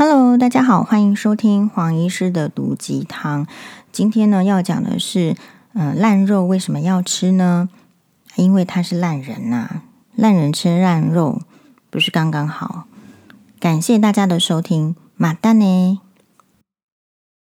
Hello，大家好，欢迎收听黄医师的毒鸡汤。今天呢，要讲的是，嗯，烂肉为什么要吃呢？因为他是烂人呐，烂人吃烂肉，不是刚刚好。感谢大家的收听，马丹呢。